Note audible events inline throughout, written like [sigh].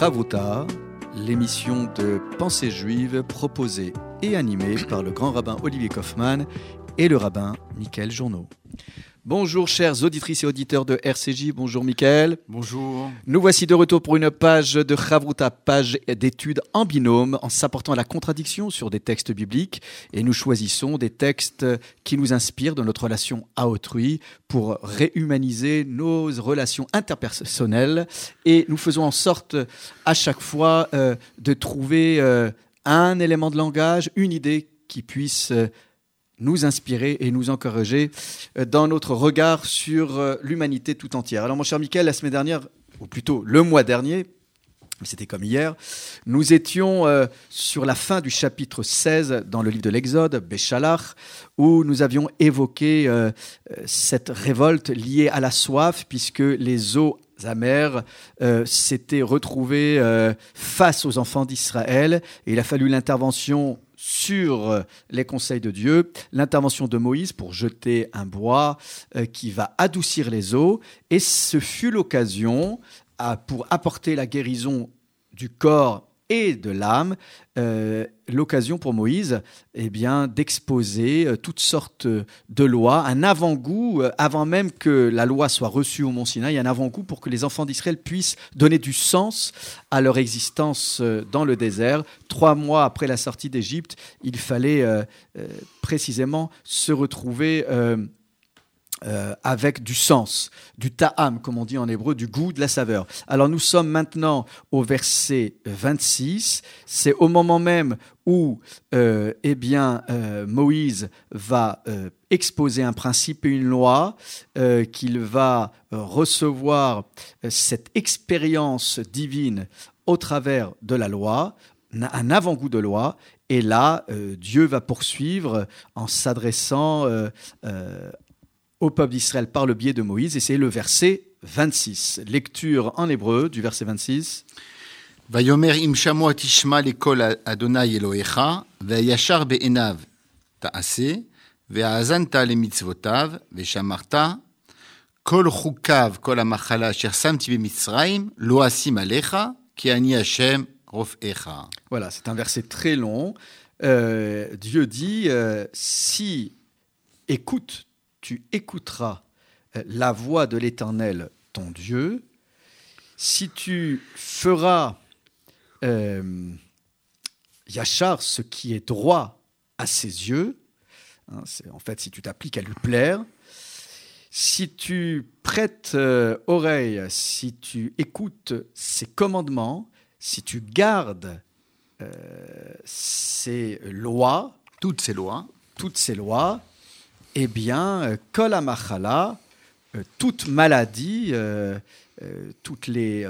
Chavruta, l'émission de pensée juive proposée et animée par le grand rabbin Olivier Kaufmann et le rabbin Michael Journeau. Bonjour chers auditrices et auditeurs de RCJ, bonjour Michael. Bonjour. Nous voici de retour pour une page de Chavruta, page d'études en binôme, en s'apportant à la contradiction sur des textes bibliques. Et nous choisissons des textes qui nous inspirent de notre relation à autrui pour réhumaniser nos relations interpersonnelles. Et nous faisons en sorte à chaque fois euh, de trouver euh, un élément de langage, une idée qui puisse... Euh, nous inspirer et nous encourager euh, dans notre regard sur euh, l'humanité tout entière. Alors mon cher Michael, la semaine dernière, ou plutôt le mois dernier, c'était comme hier, nous étions euh, sur la fin du chapitre 16 dans le livre de l'Exode, Béchalach, où nous avions évoqué cette révolte liée à la soif, puisque les eaux amères s'étaient retrouvées face aux enfants d'Israël, et il a fallu l'intervention sur euh, les conseils de Dieu, l'intervention de Moïse pour jeter un bois euh, qui va adoucir les eaux, et ce fut l'occasion pour apporter la guérison du corps et de l'âme, euh, l'occasion pour Moïse eh bien, d'exposer euh, toutes sortes de lois, un avant-goût, euh, avant même que la loi soit reçue au Mont Sinaï, un avant-goût pour que les enfants d'Israël puissent donner du sens à leur existence dans le désert. Trois mois après la sortie d'Égypte, il fallait précisément se retrouver euh, avec du sens, du ta'am, comme on dit en hébreu, du goût, de la saveur. Alors nous sommes maintenant au verset 26. C'est au moment même où euh, eh bien, euh, Moïse va exposer un principe et une loi, qu'il va recevoir cette expérience divine au travers de la loi, un avant-goût de loi, et là, Dieu va poursuivre en s'adressant au peuple d'Israël par le biais de Moïse, et c'est le verset 26. Lecture en hébreu du verset 26. Voilà, c'est un verset très long. Euh, Dieu dit, euh, si écoute tu écouteras euh, la voix de l'Éternel, ton Dieu, si tu feras euh, Yachar ce qui est droit à ses yeux, hein, en fait si tu t'appliques à lui plaire, si tu prêtes euh, oreille, si tu écoutes ses commandements, si tu gardes ses lois, toutes ces lois, toutes ces lois, eh bien, euh, kol amachala, euh, toute maladie, euh, toutes, les,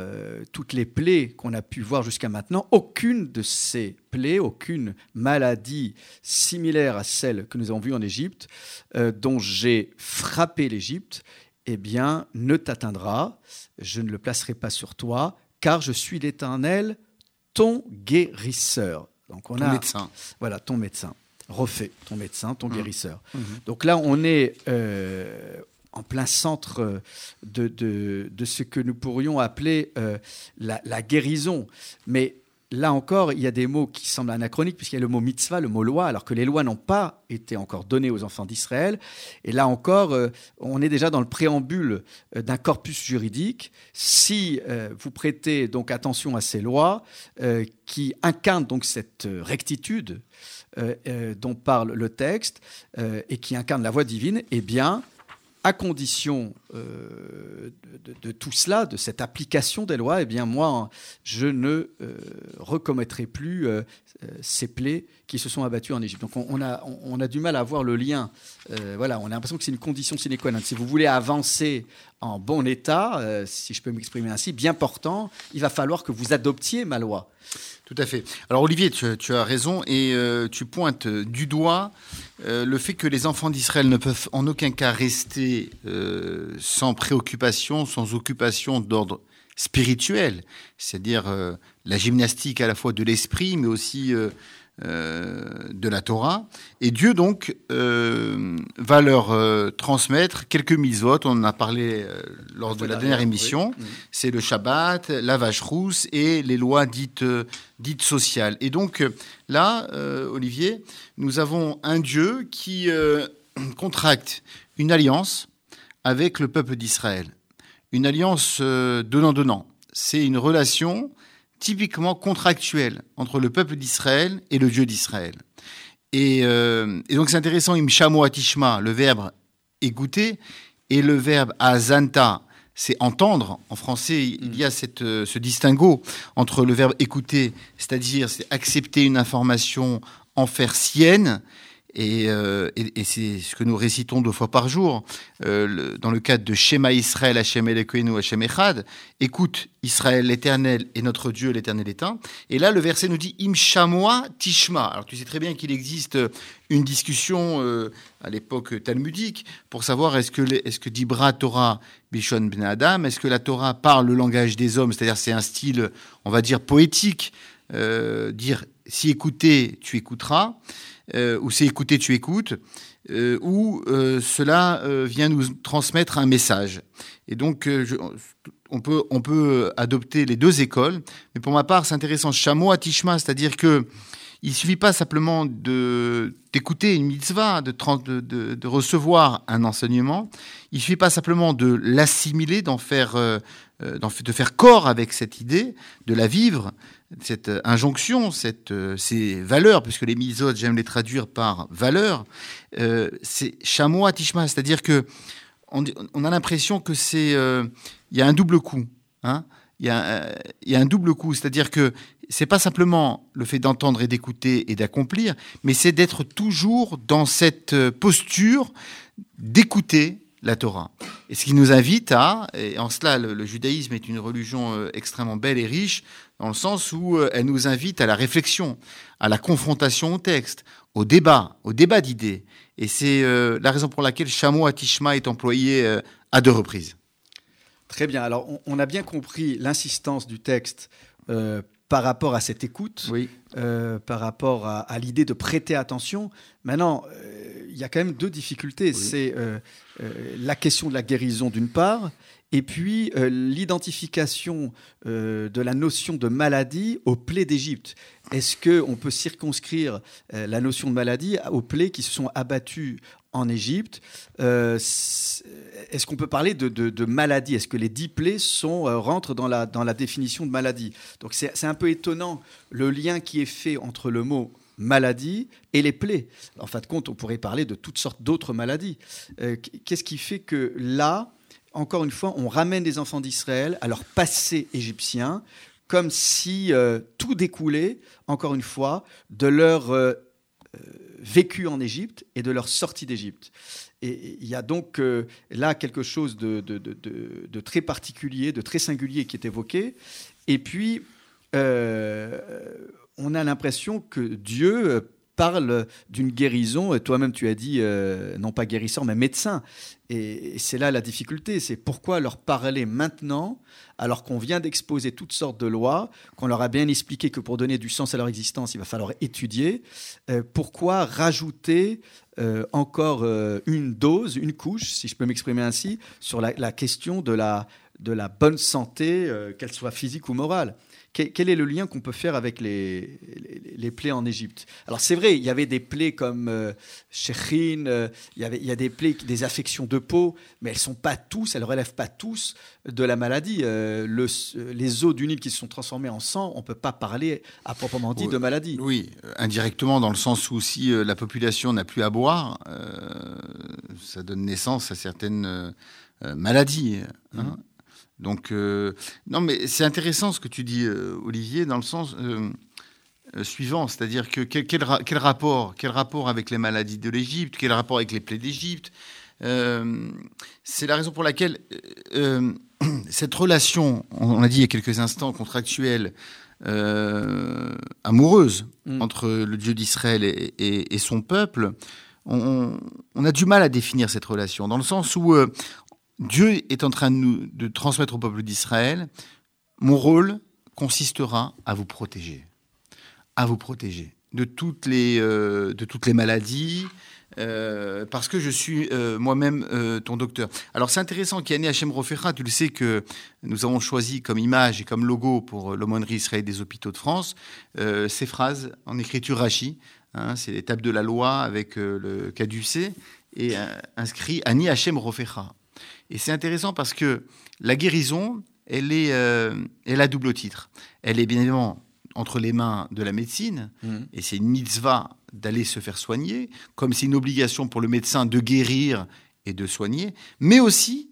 toutes les plaies qu'on a pu voir jusqu'à maintenant, aucune de ces plaies, aucune maladie similaire à celle que nous avons vue en Égypte, dont j'ai frappé l'Égypte, eh bien, ne t'atteindra, je ne le placerai pas sur toi, car je suis l'Éternel, ton guérisseur. Donc on ton médecin. Voilà, ton médecin refait, ton médecin, ton mmh. guérisseur. Mmh. Donc là, on est euh, en plein centre de, de, ce que nous pourrions appeler euh, la, guérison. Mais là encore, il y a des mots qui semblent anachroniques, puisqu'il y a le mot mitzvah, le mot loi, alors que les lois n'ont pas été encore données aux enfants d'Israël. Et là encore, euh, on est déjà dans le préambule d'un corpus juridique. Si vous prêtez donc attention à ces lois, qui incarnent donc cette rectitude, euh, euh, dont parle le texte euh, et qui incarne la voix divine, eh bien, à condition de, tout cela, de cette application des lois, eh bien moi, je ne recommettrai plus ces plaies qui se sont abattues en Égypte. Donc on, a, on, a, du mal à voir le lien. voilà, on a l'impression que c'est une condition sine qua non. Si vous voulez avancer en bon état, si je peux m'exprimer ainsi, bien portant, il va falloir que vous adoptiez ma loi. Tout à fait. Alors Olivier, tu, as raison et euh, tu pointes du doigt euh, le fait que les enfants d'Israël ne peuvent en aucun cas rester euh, sans préoccupation, sans occupation d'ordre spirituel, c'est-à-dire la gymnastique à la fois de l'esprit, mais aussi de la Torah. Et Dieu donc va leur transmettre quelques mitzvot. On en a parlé lors de la dernière émission. Mm. C'est le Shabbat, la vache rousse et les lois dites, dites sociales. Et donc là, Olivier, nous avons un Dieu qui [clears throat] contracte une alliance avec le peuple d'Israël. Une alliance euh, donnant-donnant. C'est une relation typiquement contractuelle entre le peuple d'Israël et le Dieu d'Israël. Et, euh, donc c'est intéressant, imshamo atishma, le verbe écouter, et le verbe azanta, c'est entendre. En français, il y a cette, euh, ce distinguo entre le verbe écouter, c'est-à-dire c'est accepter une information, en faire sienne, euh, et, c'est ce que nous récitons deux fois par jour euh, dans le cadre de Shema Israël, Hashem Elokeinu, Hashem Echad. Écoute Israël, l'Éternel et notre Dieu, l'Éternel est un. Et là, le verset nous dit Im Tishma. Alors tu sais très bien qu'il existe une discussion euh, à l'époque talmudique pour savoir est-ce que, est-ce que Dibra Torah Bishon Ben Adam, est-ce que la Torah parle le langage des hommes, c'est-à-dire c'est un style, on va dire, poétique, dire si écouter, tu écouteras. Euh, ou c'est écouter, tu écoutes, euh, ou euh, cela vient nous transmettre un message. Et donc, on, peut, on peut adopter les deux écoles, mais pour ma part, c'est intéressant. Chameau à c'est-à-dire que il suffit pas simplement de d'écouter une mitzvah, de, recevoir un enseignement. Il suffit pas simplement de l'assimiler, d'en faire, de faire corps avec cette idée, de la vivre, cette euh, injonction, euh, ces valeurs, puisque les misotes, j'aime les traduire par valeurs, euh, c'est chamois tishma, c'est-à-dire que on, a l'impression que c'est, il y a un double coup, hein. Il y, a, un double coup, c'est-à-dire que c'est pas simplement le fait d'entendre et d'écouter et d'accomplir, mais c'est d'être toujours dans cette posture d'écouter la Torah. Et ce qui nous invite à, et en cela le, judaïsme est une religion extrêmement belle et riche, dans le sens où euh, elle nous invite à la réflexion, à la confrontation au texte, au débat, au débat d'idées. Et c'est euh, la raison pour laquelle chameau atishma est employé à deux reprises. Très bien. Alors, on, a bien compris l'insistance du texte par rapport à cette écoute, oui. par rapport à, l'idée de prêter attention. Maintenant, il y a quand même deux difficultés. C'est euh, la question de la guérison d'une part, et puis euh, l'identification euh, de la notion de maladie aux plaies d'Égypte. Est-ce qu'on peut circonscrire la notion de maladie aux plaies qui se sont abattues en Égypte Est-ce qu'on peut parler de, maladie? Est-ce que les dix plaies sont, rentrent dans la, dans la définition de maladie? Donc c'est un peu étonnant le lien qui est fait entre le mot maladie et les plaies. En fin de compte, on pourrait parler de toutes sortes d'autres maladies. Euh, qu'est-ce qui fait que là, encore une fois, on ramène les enfants d'Israël à leur passé égyptien, comme si euh, tout découlait, encore une fois, de leur euh, vécu en Égypte et de leur sortie d'Égypte. Et il y a donc là quelque chose de, très particulier, de très singulier qui est évoqué. Et puis, on a l'impression que Dieu euh, parle d'une guérison, toi-même tu as dit, euh, non pas guérisseur, mais médecin. Et c'est là la difficulté, c'est pourquoi leur parler maintenant, alors qu'on vient d'exposer toutes sortes de lois, qu'on leur a bien expliqué que pour donner du sens à leur existence, il va falloir étudier, euh, pourquoi rajouter encore une dose, une couche, si je peux m'exprimer ainsi, sur la, question de la, de la bonne santé, qu'elle soit physique ou morale quel est le lien qu'on peut faire avec les, les, plaies en Égypte? Alors c'est vrai, il y avait des plaies comme euh, euh il, y avait, il y a des plaies, des affections de peau, mais elles sont pas tous, elles relèvent pas tous de la maladie. Euh, le, les os du Nil qui se sont transformés en sang, on peut pas parler à proprement dit de maladie. Oui, indirectement dans le sens où si euh, la population n'a plus à boire, ça donne naissance à certaines maladies. Hein. Mmh. Donc, euh, non, mais c'est intéressant ce que tu dis, euh, Olivier, dans le sens euh, suivant, c'est-à-dire que quel, rapport, quel rapport avec les maladies de l'Égypte, quel rapport avec les plaies d'Égypte C'est la raison pour laquelle [clears throat] cette relation, on a dit il y a quelques instants, contractuelle, amoureuse mm. entre le Dieu d'Israël et, son peuple, on, on, a du mal à définir cette relation, dans le sens où Dieu est en train de, nous, transmettre au peuple d'Israël, mon rôle consistera à vous protéger. À vous protéger. de toutes les, euh, maladies, euh, parce que je suis euh, moi-même ton docteur. Alors c'est intéressant qu'Yanné Hachem Rofecha, tu le sais que nous avons choisi comme image et comme logo pour l'aumônerie Israël des hôpitaux de France ces phrases en écriture Rachi. Hein, c'est tables de la loi avec le caducé et inscrit Ani Hachem Rofecha. Et c'est intéressant parce que la guérison, elle, est, euh, elle a double titre. Elle est bien évidemment entre les mains de la médecine, Mhm. et c'est une mitzvah d'aller se faire soigner, comme c'est une obligation pour le médecin de guérir et de soigner, mais aussi,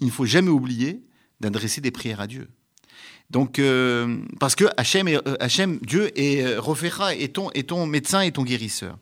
il ne faut jamais oublier d'adresser des prières à Dieu. Donc, euh, parce que Hachem, est- euh, Hachem, Dieu est euh, est ton, est ton médecin et ton guérisseur.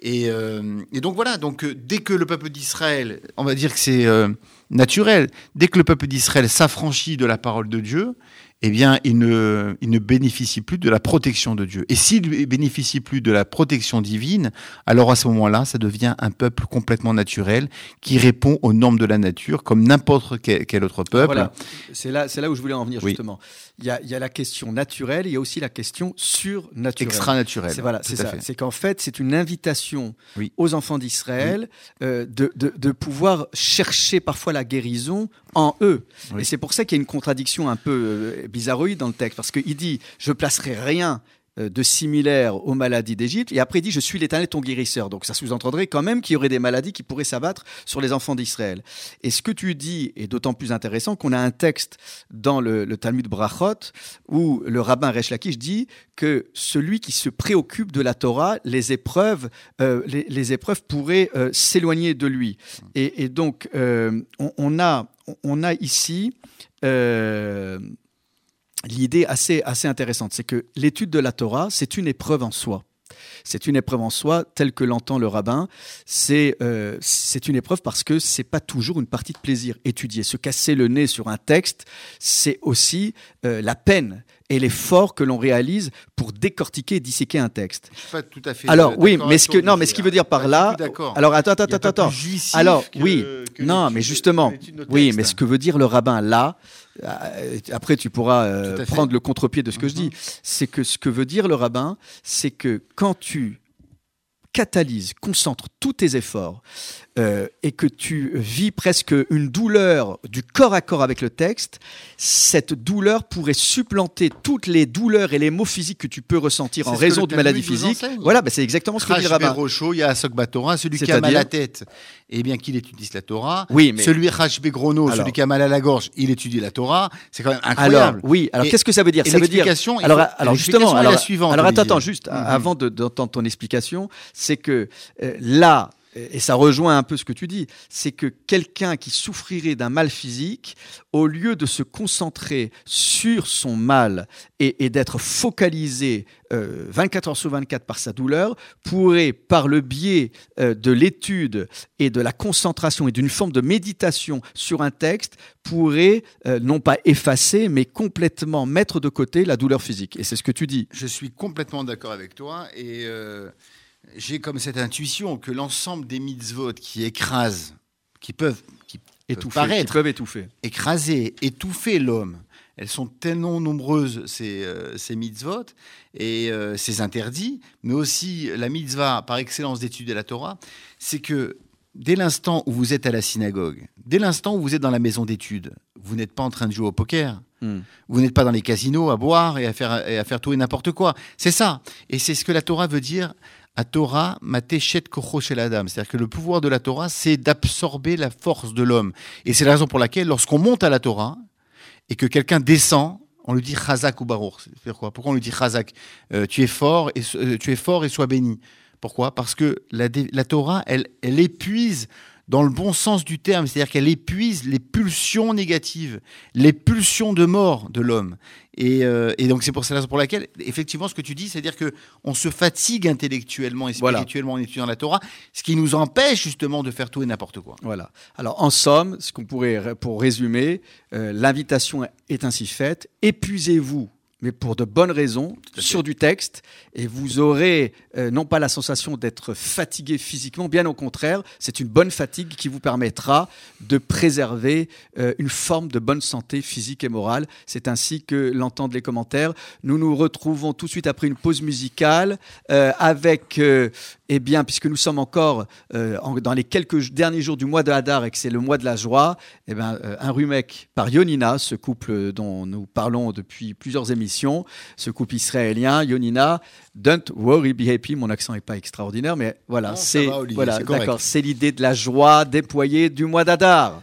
Et, euh, et donc voilà, donc euh, dès que le peuple d'Israël, on va dire que c'est euh, naturel, dès que le peuple d'Israël s'affranchit de la parole de Dieu, eh bien, il ne, il ne bénéficie plus de la protection de Dieu. Et s'il ne bénéficie plus de la protection divine, alors à ce moment-là, ça devient un peuple complètement naturel qui répond aux normes de la nature comme n'importe quel, autre peuple. Voilà, c'est là, c'est là où je voulais en venir Oui. justement. Il y, a, il y a la question naturelle, il y a aussi la question surnaturelle. Extra-naturel. C'est voilà, c'est ça. C'est qu'en fait, c'est une invitation Oui. aux enfants d'Israël euh, de, de, de pouvoir chercher parfois la guérison en eux. Et c'est pour ça qu'il y a une contradiction un peu euh, bizarroïde dans le texte, parce qu'il dit je placerai rien euh, de similaire aux maladies d'Égypte, et après il dit je suis l'Éternel ton guérisseur. Donc ça sous-entendrait quand même qu'il y aurait des maladies qui pourraient s'abattre sur les enfants d'Israël. Et ce que tu dis est d'autant plus intéressant qu'on a un texte dans le, Talmud Brachot où le rabbin Resh Lakish dit que celui qui se préoccupe de la Torah, les épreuves, euh, les, épreuves pourraient euh, s'éloigner de lui. Et, donc, on, a, on a ici l'idée assez, assez intéressante, c'est que l'étude de la Torah, c'est une épreuve en soi. C'est une épreuve en soi, telle que l'entend le rabbin. C'est euh, une épreuve parce que c'est pas toujours une partie de plaisir. Étudier, se casser le nez sur un texte, c'est aussi euh, la peine et l'effort que l'on réalise pour décortiquer et disséquer un texte. Je suis pas tout à fait Alors oui, mais ce que non, mais ce qui veut dire par du là, alors attends, attends, attends, attends. Alors oui, non, mais justement, oui, mais ce que veut dire le rabbin là, après tu pourras euh, prendre le contre-pied de ce que je dis, c'est que ce que veut dire le rabbin, c'est que quand tu catalyses, concentres tous tes efforts euh, et que tu vis presque une douleur du corps à corps avec le texte, cette douleur pourrait supplanter toutes les douleurs et les maux physiques que tu peux ressentir en raison nous physiques. enseigne. Voilà, ben c'est exactement ce que dit rabbin. Berocho, il y a Asok Batora, celui qui a mal à la tête, eh bien qu'il étudie la Torah. Oui, mais Celui Crash Begrono, Alors- celui qui a mal à la gorge, il étudie la Torah. C'est quand même alors incroyable. oui, alors qu'est-ce que ça veut dire? Ça veut dire alors, alors justement, alors, la suivante. alors attends, attends, juste Mhm. avant de- d'entendre ton explication, c'est que euh, là, et ça rejoint un peu ce que tu dis, c'est que quelqu'un qui souffrirait d'un mal physique, au lieu de se concentrer sur son mal et, d'être focalisé euh, 24 heures sur 24 par sa douleur, pourrait, par le biais euh, de l'étude et de la concentration et d'une forme de méditation sur un texte, pourrait euh, non pas effacer, mais complètement mettre de côté la douleur physique. Et c'est ce que tu dis. Je suis complètement d'accord avec toi et euh, j'ai comme cette intuition que l'ensemble des mitzvot qui écrasent, qui peuvent, qui peuvent Étouffer, paraître qui peuvent étouffer. écraser, étouffer l'homme. Elles sont tellement nombreuses, ces, euh, ces mitzvot, et euh, ces interdits, mais aussi la mitzvah par excellence d'étudier la Torah, c'est que dès l'instant où vous êtes à la synagogue, dès l'instant où vous êtes dans la maison d'études, vous n'êtes pas en train de jouer au poker, Hmm. vous n'êtes pas dans les casinos à boire et à faire, et à faire tout et n'importe quoi. C'est ça. Et c'est ce que la Torah veut dire. À Torah, matechet kocho shel adam. C'est-à-dire que le pouvoir de la Torah, c'est d'absorber la force de l'homme. Et c'est la raison pour laquelle, lorsqu'on monte à la Torah et que quelqu'un descend, on lui dit chazak ou quoi? Pourquoi on lui dit chazak? Euh, Tu es fort et euh, tu es fort et sois béni. Pourquoi? Parce que la, la Torah, elle, elle épuise dans le bon sens du terme, c'est-à-dire qu'elle épuise les pulsions négatives, les pulsions de mort de l'homme. Et, euh, et donc c'est pour ça pour laquelle, effectivement, ce que tu dis, c'est-à-dire que on se fatigue intellectuellement et Voilà. spirituellement en étudiant la Torah, ce qui nous empêche justement de faire tout et n'importe quoi. Voilà. Alors, en somme, ce qu'on pourrait, pour résumer, euh, l'invitation est ainsi faite. Épuisez-vous mais pour de bonnes raisons, sur du texte, et vous aurez euh, non pas la sensation d'être fatigué physiquement, bien au contraire, c'est une bonne fatigue qui vous permettra de préserver euh, une forme de bonne santé physique et morale. C'est ainsi que l'entendent les commentaires. Nous nous retrouvons tout de suite après une pause musicale euh, avec, eh bien, puisque nous sommes encore en- dans les quelques derniers jours du mois de Hadar et que c'est le mois de la joie, eh euh, un rumek par Yonina, ce couple dont nous parlons depuis plusieurs émissions, ce couple israélien, Yonina, Don't worry, be happy. Mon accent n'est pas extraordinaire, mais voilà, c'est voilà, d'accord, c'est l'idée de la joie déployée du mois d'Adar.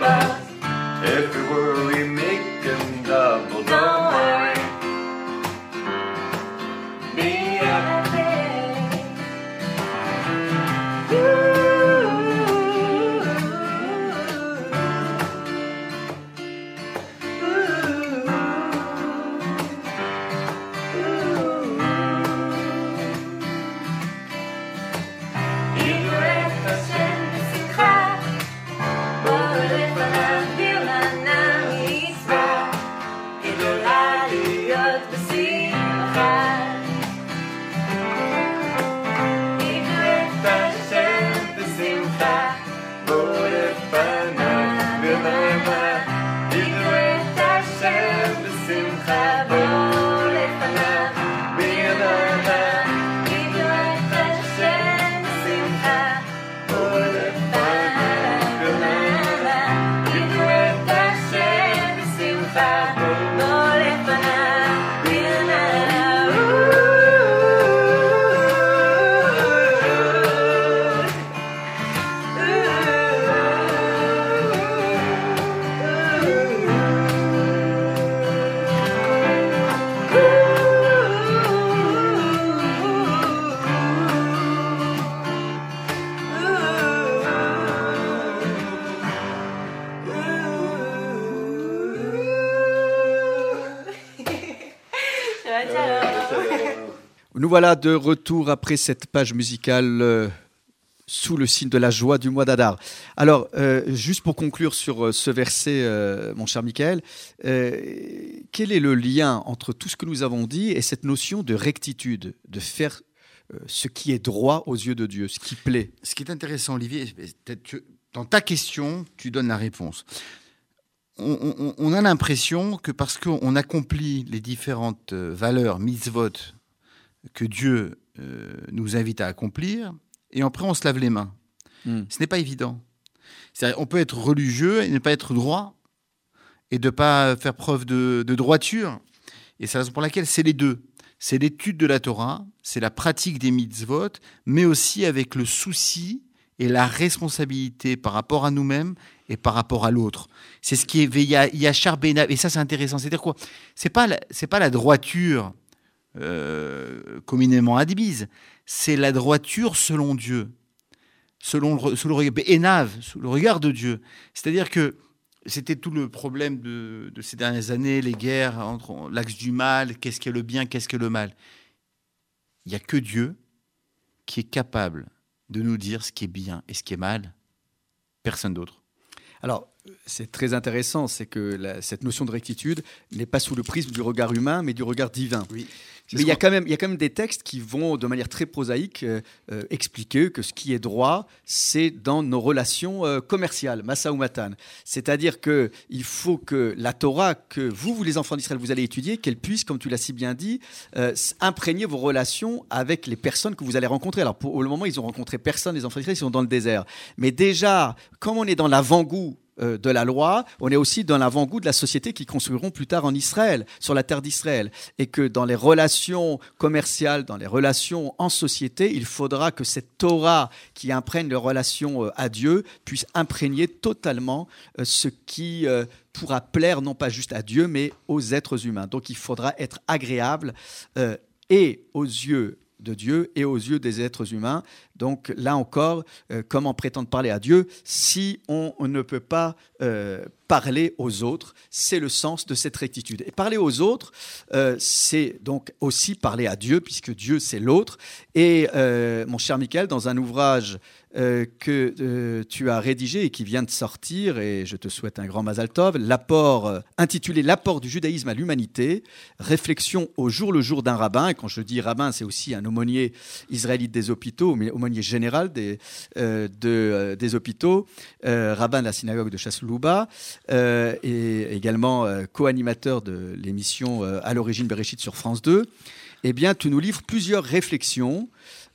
voilà de retour après cette page musicale euh, sous le signe de la joie du mois d'Adar. Alors, euh, juste pour conclure sur euh, ce verset, mon cher Michael, quel est le lien entre tout ce que nous avons dit et cette notion de rectitude, de faire ce qui est droit aux yeux de Dieu, ce qui plaît? Ce qui est intéressant, Olivier, dans ta question, tu donnes la réponse. On, a l'impression que parce qu'on accomplit les différentes valeurs, mitzvot, que Dieu euh, nous invite à accomplir, et après on se lave les mains. Hmm. Ce n'est pas évident. On peut être religieux et ne pas être droit, et de ne pas faire preuve de, de droiture. Et c'est la raison pour laquelle c'est les deux. C'est l'étude de la Torah, c'est la pratique des mitzvot, mais aussi avec le souci et la responsabilité par rapport à nous-mêmes et par rapport à l'autre. C'est ce qui est Yachar Benav. Et ça, c'est intéressant. C'est-à-dire quoi? C'est pas la- pas la droiture euh, communément admise. C'est la droiture selon Dieu, selon le, sous le regard Benav, sous le regard de Dieu. C'est-à-dire que c'était tout le problème de, de ces dernières années, les guerres entre l'axe du mal, qu'est-ce qu'est le bien, qu'est-ce que le mal. Il n'y a que Dieu qui est capable de nous dire ce qui est bien et ce qui est mal. Personne d'autre. Alors, c'est très intéressant, c'est que la- cette notion de rectitude n'est pas sous le prisme du regard humain, mais du regard divin. Oui. Mais il y, a quand même, il y a quand même des textes qui vont, de manière très prosaïque, euh, euh, expliquer que ce qui est droit, c'est dans nos relations euh, commerciales, massa ou matan. C'est-à-dire que il faut que la Torah, que vous, vous les enfants d'Israël, vous allez étudier, qu'elle puisse, comme tu l'as si bien dit, euh, imprégner vos relations avec les personnes que vous allez rencontrer. Alors, pour le moment, ils ont rencontré personne, les enfants d'Israël, ils sont dans le désert. Mais déjà, comme on est dans l'avant-goût de la loi, on est aussi dans l'avant-goût de la société qui construiront plus tard en Israël, sur la terre d'Israël. Et que dans les relations commerciales, dans les relations en société, il faudra que cette Torah qui imprègne les relations euh, à Dieu puisse imprégner totalement euh, ce qui euh, pourra plaire non pas juste à Dieu, mais aux êtres humains. Donc il faudra être agréable et aux yeux de Dieu et aux yeux des êtres humains. Donc là encore, euh, comment prétendre parler à Dieu si on, ne peut pas euh, parler aux autres C'est le sens de cette rectitude. Et parler aux autres, euh, c'est donc aussi parler à Dieu, puisque Dieu c'est l'autre. Et mon cher Michael, dans un ouvrage que tu as rédigé et qui vient de sortir, et je te souhaite un grand Mazal Tov, intitulé L'apport du judaïsme à l'humanité, réflexion au jour le jour d'un rabbin. Et quand je dis rabbin, c'est aussi un aumônier israélite des hôpitaux, mais général des, euh, euh, des hôpitaux, euh, rabbin de la synagogue de Chasselouba, euh, et également co-animateur de l'émission À l'origine Bereshit sur France 2. Eh bien, tu nous livres plusieurs réflexions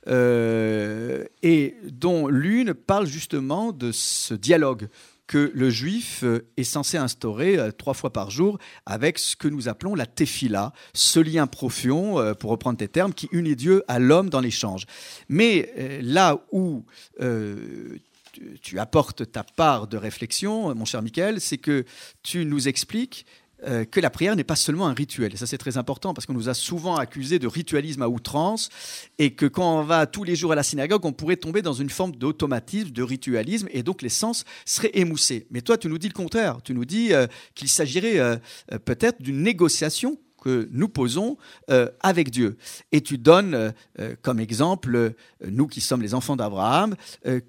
et dont l'une parle justement de ce dialogue que le juif euh, est censé instaurer euh, trois fois par jour avec ce que nous appelons la tefila, ce lien profond, euh, pour reprendre tes termes, qui unit Dieu à l'homme dans l'échange. Mais là où tu apportes ta part de réflexion, mon cher Michael, c'est que tu nous expliques euh, que la prière n'est pas seulement un rituel. Et ça, c'est très important parce qu'on nous a souvent accusés de ritualisme à outrance et que quand on va tous les jours à la synagogue, on pourrait tomber dans une forme d'automatisme, de ritualisme et donc les sens seraient émoussés. Mais toi, tu nous dis le contraire. Tu nous dis euh, qu'il s'agirait euh, peut-être d'une négociation que nous posons avec Dieu. Et tu donnes comme exemple, nous qui sommes les enfants d'Abraham,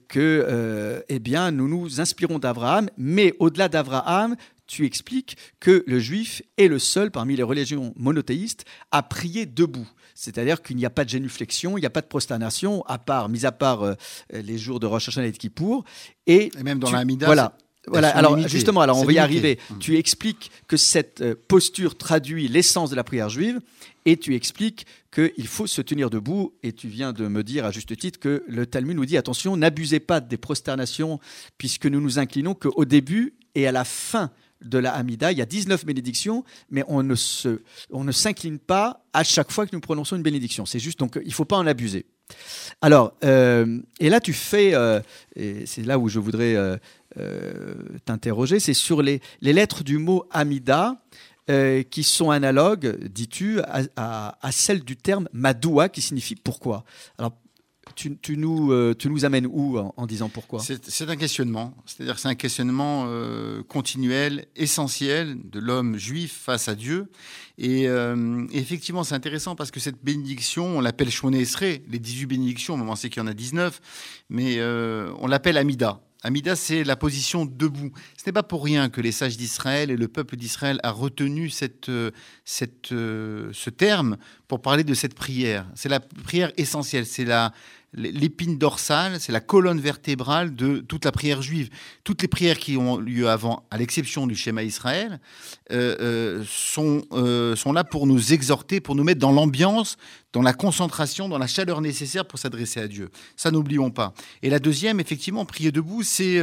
que eh bien, nous nous inspirons d'Abraham, mais au-delà d'Abraham, tu expliques que le juif est le seul parmi les religions monothéistes à prier debout. C'est-à-dire qu'il n'y a pas de génuflexion, il n'y a pas de prosternation, à part, mis à part euh, les jours de Rosh Hashanah et de Kippour. Et, Et même dans la Hamida, Voilà. Voilà, alors limitées. justement, alors on va y limité. arriver. Hum. Tu expliques que cette euh, posture traduit l'essence de la prière juive et tu expliques qu'il faut se tenir debout. Et tu viens de me dire à juste titre que le Talmud nous dit attention, n'abusez pas des prosternations puisque nous nous inclinons qu'au début et à la fin de la Hamida, il y a 19 bénédictions, mais on ne, se, on ne s'incline pas à chaque fois que nous prononçons une bénédiction. C'est juste, donc il ne faut pas en abuser. Alors, euh, et là tu fais, euh, et c'est là où je voudrais euh, t'interroger, c'est sur les, les lettres du mot Amida euh, qui sont analogues, dis-tu, à, celles du terme Madoua qui signifie pourquoi? Tu, tu nous, euh, tu nous amènes où en, disant pourquoi? C'est c'est un questionnement, c'est-à-dire c'est un questionnement euh, continuel, essentiel de l'homme juif face à Dieu. Et euh, effectivement, c'est intéressant parce que cette bénédiction, on l'appelle Shmoné Esrei, les 18 bénédictions, on sait qu'il y en a 19, mais on l'appelle Amida. Amida, c'est la position debout. Ce n'est pas pour rien que les sages d'Israël et le peuple d'Israël a retenu ce terme pour parler de cette prière. C'est la prière essentielle, c'est la, l'épine dorsale, c'est la colonne vertébrale de toute la prière juive. Toutes les prières qui ont lieu avant, à l'exception du schéma Israël, euh, euh, sont, euh, sont là pour nous exhorter, pour nous mettre dans l'ambiance, dans la concentration, dans la chaleur nécessaire pour s'adresser à Dieu. Ça, n'oublions pas. Et la deuxième, effectivement, prier debout, c'est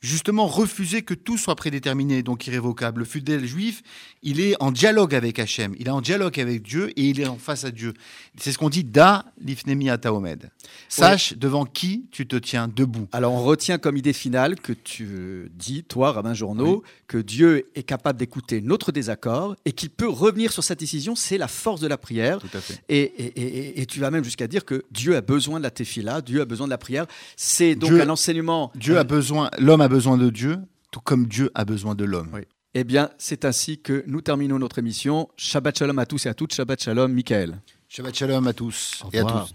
justement refuser que tout soit prédéterminé, donc irrévocable. Le fidèle juif, il est en dialogue avec Hachem, il est en dialogue avec Dieu et il est en face à Dieu. C'est ce qu'on dit da lifnemi ataomed. Sache devant qui tu te tiens debout. Alors on retient comme idée finale que tu dis, toi, Rabbin Journeau, que Dieu est capable d'écouter notre désaccord et qu'il peut revenir sur sa décision. C'est la force de la prière. Tout à fait. Et, et- et- et tu vas même jusqu'à dire que Dieu a besoin de la tefila, Dieu a besoin de la prière. C'est donc Dieu- un enseignement. Dieu a besoin, l'homme a besoin de Dieu, tout comme Dieu a besoin de l'homme. Oui. Eh bien, c'est ainsi que nous terminons notre émission. Shabbat shalom à tous et à toutes. Shabbat shalom, Michael. Shabbat shalom à tous et à tous.